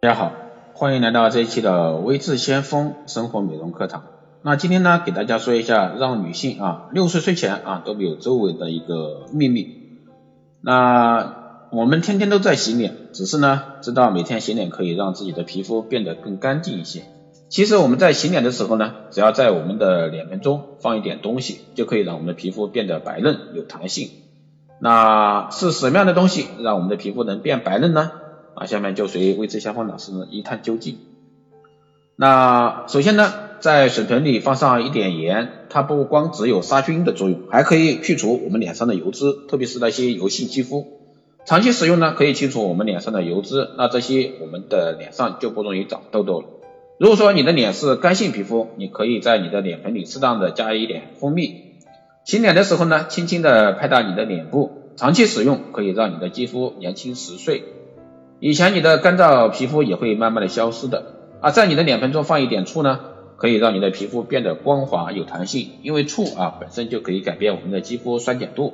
大家好，欢迎来到这一期的微智先锋生活美容课堂。那今天呢，给大家说一下让女性啊六十岁前啊都没有皱纹的一个秘密。那我们天天都在洗脸，只是呢知道每天洗脸可以让自己的皮肤变得更干净一些。其实我们在洗脸的时候呢，只要在我们的脸盆中放一点东西，就可以让我们的皮肤变得白嫩有弹性。那是什么样的东西让我们的皮肤能变白嫩呢？啊，下面就随微智先锋老师一探究竟。那首先呢，在水盆里放上一点盐，它不光只有杀菌的作用，还可以去除我们脸上的油脂，特别是那些油性肌肤。长期使用呢，可以清除我们脸上的油脂，那这些我们的脸上就不容易长痘痘了。如果说你的脸是干性皮肤，你可以在你的脸盆里适当的加一点蜂蜜，洗脸的时候呢，轻轻的拍打你的脸部，长期使用可以让你的肌肤年轻十岁。以前你的干燥皮肤也会慢慢的消失的啊，在你的脸盆中放一点醋呢，可以让你的皮肤变得光滑有弹性，因为醋啊本身就可以改变我们的肌肤酸碱度，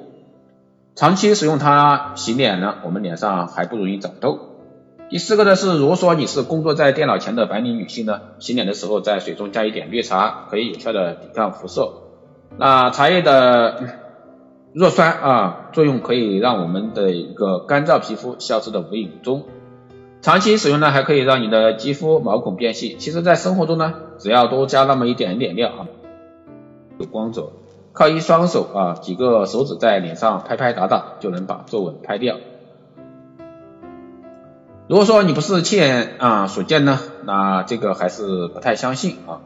长期使用它洗脸呢，我们脸上还不容易长痘。第四个呢是，如果说你是工作在电脑前的白领女性呢，洗脸的时候在水中加一点绿茶，可以有效的抵抗辐射。那茶叶的弱酸啊作用可以让我们的一个干燥皮肤消失的无影无踪。长期使用呢，还可以让你的肌肤毛孔变细。其实，在生活中呢，只要多加那么一点点料啊，有光泽，靠一双手啊，几个手指在脸上拍拍打打，就能把皱纹拍掉。如果说你不是亲眼啊所见呢，那这个还是不太相信啊。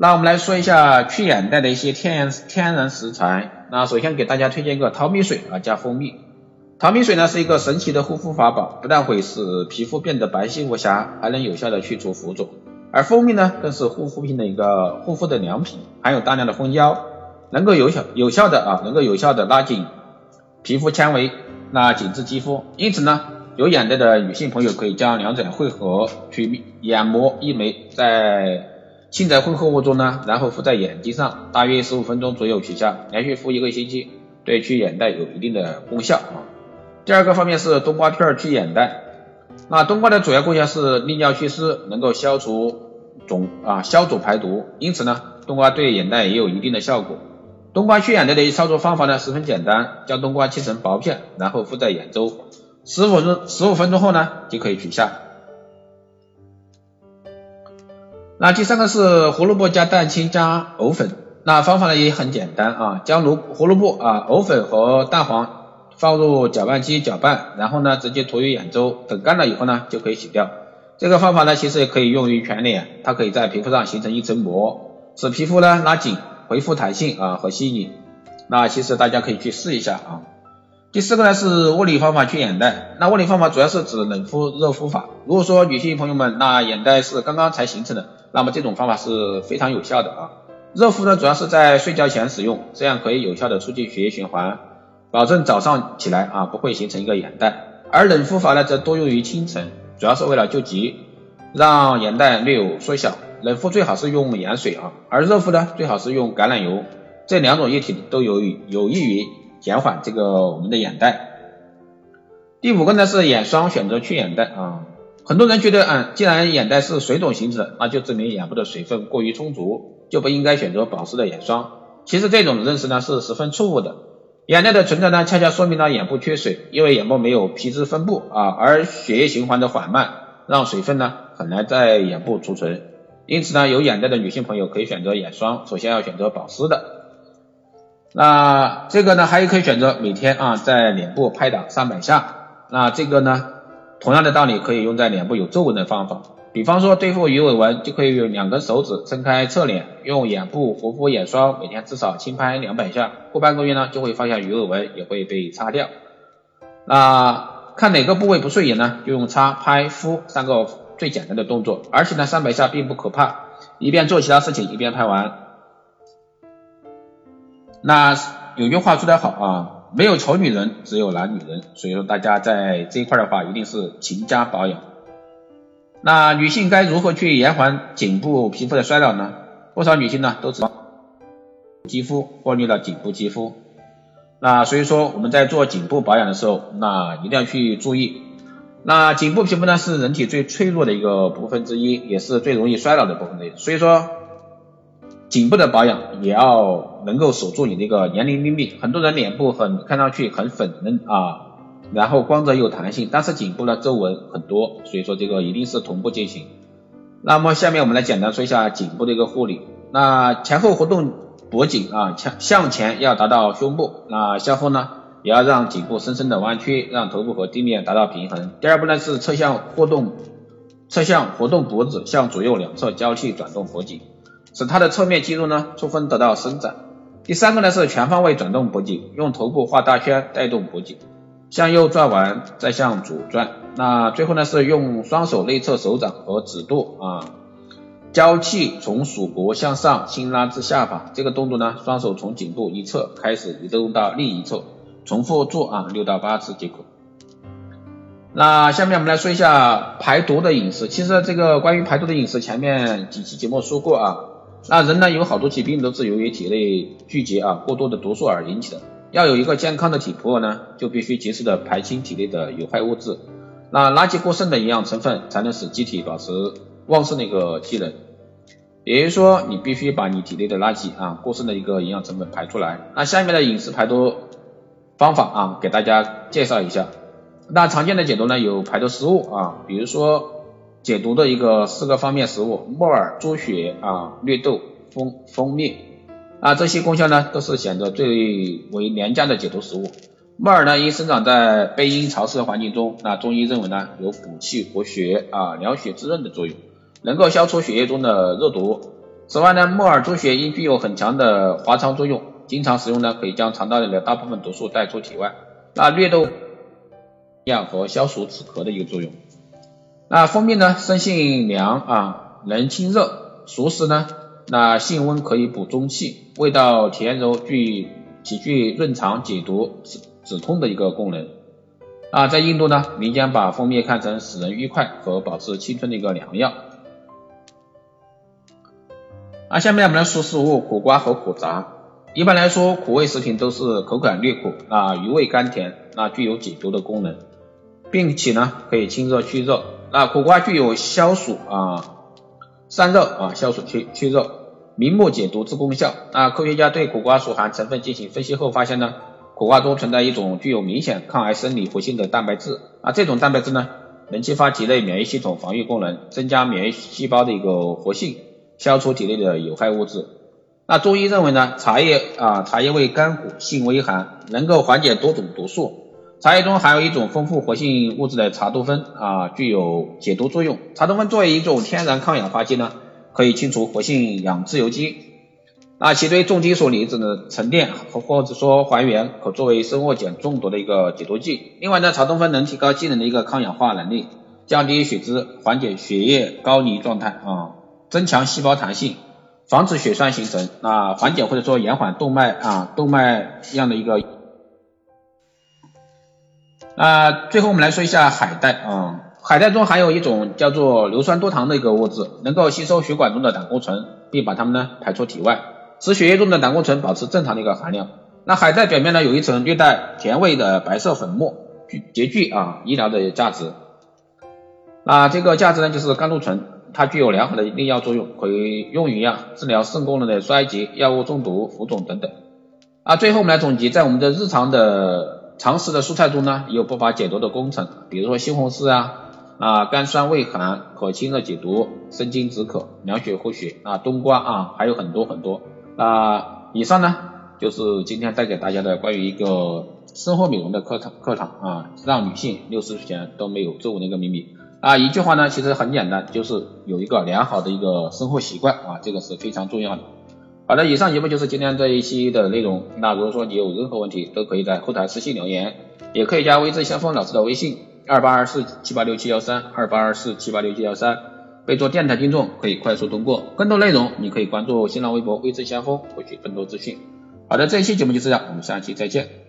那我们来说一下去眼袋的一些天然天然食材。那首先给大家推荐一个淘米水啊，加蜂蜜。淘米水呢是一个神奇的护肤法宝，不但会使皮肤变得白皙无瑕，还能有效的去除浮肿。而蜂蜜呢更是护肤品的一个护肤的良品，含有大量的蜂胶，能够有效有效的啊，能够有效的拉紧皮肤纤维，那紧致肌肤。因此呢，有眼袋的女性朋友可以将两者汇合，去眼膜一枚，在浸在混合物中呢，然后敷在眼睛上，大约十五分钟左右取下，连续敷一个星期，对去眼袋有一定的功效啊。第二个方面是冬瓜片去眼袋，那冬瓜的主要功效是利尿祛湿，能够消除肿啊消肿排毒，因此呢，冬瓜对眼袋也有一定的效果。冬瓜去眼袋的操作方法呢十分简单，将冬瓜切成薄片，然后敷在眼周，十五分十五分钟后呢就可以取下。那第三个是胡萝卜加蛋清加藕粉，那方法呢也很简单啊，将萝胡萝卜啊藕粉和蛋黄。放入搅拌机搅拌，然后呢直接涂于眼周，等干了以后呢就可以洗掉。这个方法呢其实也可以用于全脸，它可以在皮肤上形成一层膜，使皮肤呢拉紧，恢复弹性啊和细腻。那其实大家可以去试一下啊。第四个呢是物理方法去眼袋，那物理方法主要是指冷敷热敷法。如果说女性朋友们那眼袋是刚刚才形成的，那么这种方法是非常有效的啊。热敷呢主要是在睡觉前使用，这样可以有效的促进血液循环。保证早上起来啊不会形成一个眼袋，而冷敷法呢则多用于清晨，主要是为了救急，让眼袋略有缩小。冷敷最好是用盐水啊，而热敷呢最好是用橄榄油，这两种液体都有有益于减缓这个我们的眼袋。第五个呢是眼霜选择去眼袋啊，很多人觉得嗯既然眼袋是水肿形成，那就证明眼部的水分过于充足，就不应该选择保湿的眼霜。其实这种认识呢是十分错误的。眼袋的存在呢，恰恰说明了眼部缺水，因为眼部没有皮脂分布啊，而血液循环的缓慢，让水分呢很难在眼部储存。因此呢，有眼袋的女性朋友可以选择眼霜，首先要选择保湿的。那这个呢，还可以选择每天啊在脸部拍打三百下。那这个呢，同样的道理可以用在脸部有皱纹的方法。比方说对付鱼尾纹，就可以用两根手指撑开侧脸，用眼部活肤眼霜，每天至少轻拍两百下，过半个月呢，就会发现鱼尾纹也会被擦掉。那看哪个部位不顺眼呢，就用擦、拍、敷三个最简单的动作，而且呢，三百下并不可怕，一边做其他事情一边拍完。那有句话说得好啊，没有丑女人，只有懒女人，所以说大家在这一块的话，一定是勤加保养。那女性该如何去延缓颈部皮肤的衰老呢？不少女性呢都只肌肤忽略了颈部肌肤。那所以说我们在做颈部保养的时候，那一定要去注意。那颈部皮肤呢是人体最脆弱的一个部分之一，也是最容易衰老的部分之一。所以说，颈部的保养也要能够守住你那个年龄秘密。很多人脸部很看上去很粉嫩啊，然后光泽有弹性，但是颈部呢皱纹很多，所以说这个一定是同步进行。那么下面我们来简单说一下颈部的一个护理。那前后活动脖颈啊，向向前要达到胸部，那向后呢？也要让颈部深深的弯曲，让头部和地面达到平衡。第二步呢是侧向活动，侧向活动脖子，向左右两侧交替转动脖颈，使它的侧面肌肉呢充分得到伸展。第三个呢是全方位转动脖颈，用头部画大圈带动脖颈，向右转完再向左转。那最后呢是用双手内侧手掌和指肚啊交替从属脖向上轻拉至下巴。这个动作呢，双手从颈部一侧开始移动到另一侧。重复做啊六到八次即可。那下面我们来说一下排毒的饮食。其实这个关于排毒的饮食，前面几期节目说过啊。那人呢有好多疾病都是由于体内聚集啊过多的毒素而引起的。要有一个健康的体魄呢，就必须及时的排清体内的有害物质。那垃圾过剩的营养成分才能使机体保持旺盛的一个机能。也就是说，你必须把你体内的垃圾啊过剩的一个营养成分排出来。那下面的饮食排毒。方法啊，给大家介绍一下。那常见的解毒呢，有排毒食物啊，比如说解毒的一个四个方面食物：木耳、猪血啊、绿豆、蜂蜂蜜啊，这些功效呢都是显得最为廉价的解毒食物。木耳呢，因生长在背阴潮湿的环境中，那中医认为呢，有补气活血啊、疗血滋润的作用，能够消除血液中的热毒。此外呢，木耳、猪血因具有很强的滑肠作用。经常食用呢，可以将肠道里的大部分毒素带出体外。那绿豆样和消除止咳的一个作用。那蜂蜜呢，生性凉啊，能清热；熟食呢，那性温，可以补中气，味道甜柔，具极具润肠解毒止止痛的一个功能。啊，在印度呢，民间把蜂蜜看成使人愉快和保持青春的一个良药。啊，下面我们来说食物苦瓜和苦杂。一般来说，苦味食品都是口感略苦啊，余味甘甜，那具有解毒的功能，并且呢可以清热去热。那苦瓜具有消暑啊、散热啊、消暑去去热、明目解毒之功效。那科学家对苦瓜所含成分进行分析后发现呢，苦瓜中存在一种具有明显抗癌生理活性的蛋白质啊，这种蛋白质呢能激发体内免疫系统防御功能，增加免疫细胞的一个活性，消除体内的有害物质。那中医认为呢，茶叶啊，茶叶味甘苦，性微寒，能够缓解多种毒素。茶叶中含有一种丰富活性物质的茶多酚啊，具有解毒作用。茶多酚作为一种天然抗氧化剂呢，可以清除活性氧自由基，啊，其对重金属离子的沉淀或或者说还原，可作为生物碱中毒的一个解毒剂。另外呢，茶多酚能提高机能的一个抗氧化能力，降低血脂，缓解血液高凝状态啊，增强细胞弹性。防止血栓形成，啊，缓解或者说延缓动脉啊动脉样的一个。啊，最后我们来说一下海带啊，海带中含有一种叫做硫酸多糖的一个物质，能够吸收血管中的胆固醇，并把它们呢排出体外，使血液中的胆固醇保持正常的一个含量。那海带表面呢有一层略带甜味的白色粉末，具极具啊医疗的价值。啊，这个价值呢就是甘露醇。它具有良好的利尿作用，可以用于啊治疗肾功能的衰竭、药物中毒、浮肿等等。啊，最后我们来总结，在我们的日常的常食的蔬菜中呢，也有不乏解毒的功能，比如说西红柿啊，啊甘酸味寒，可清热解毒、生津止渴、凉血活血啊，冬瓜啊，还有很多很多。啊，以上呢就是今天带给大家的关于一个生活美容的课堂课堂啊，让女性六十岁前都没有皱纹的一个秘密。啊，一句话呢，其实很简单，就是有一个良好的一个生活习惯啊，这个是非常重要的。好的，以上节目就是今天这一期的内容。那如果说你有任何问题，都可以在后台私信留言，也可以加微智先锋老师的微信二八二四七八六七幺三二八二四七八六七幺三，备注电台听众可以快速通过。更多内容你可以关注新浪微博微智先锋获取更多资讯。好的，这一期节目就这样，我们下期再见。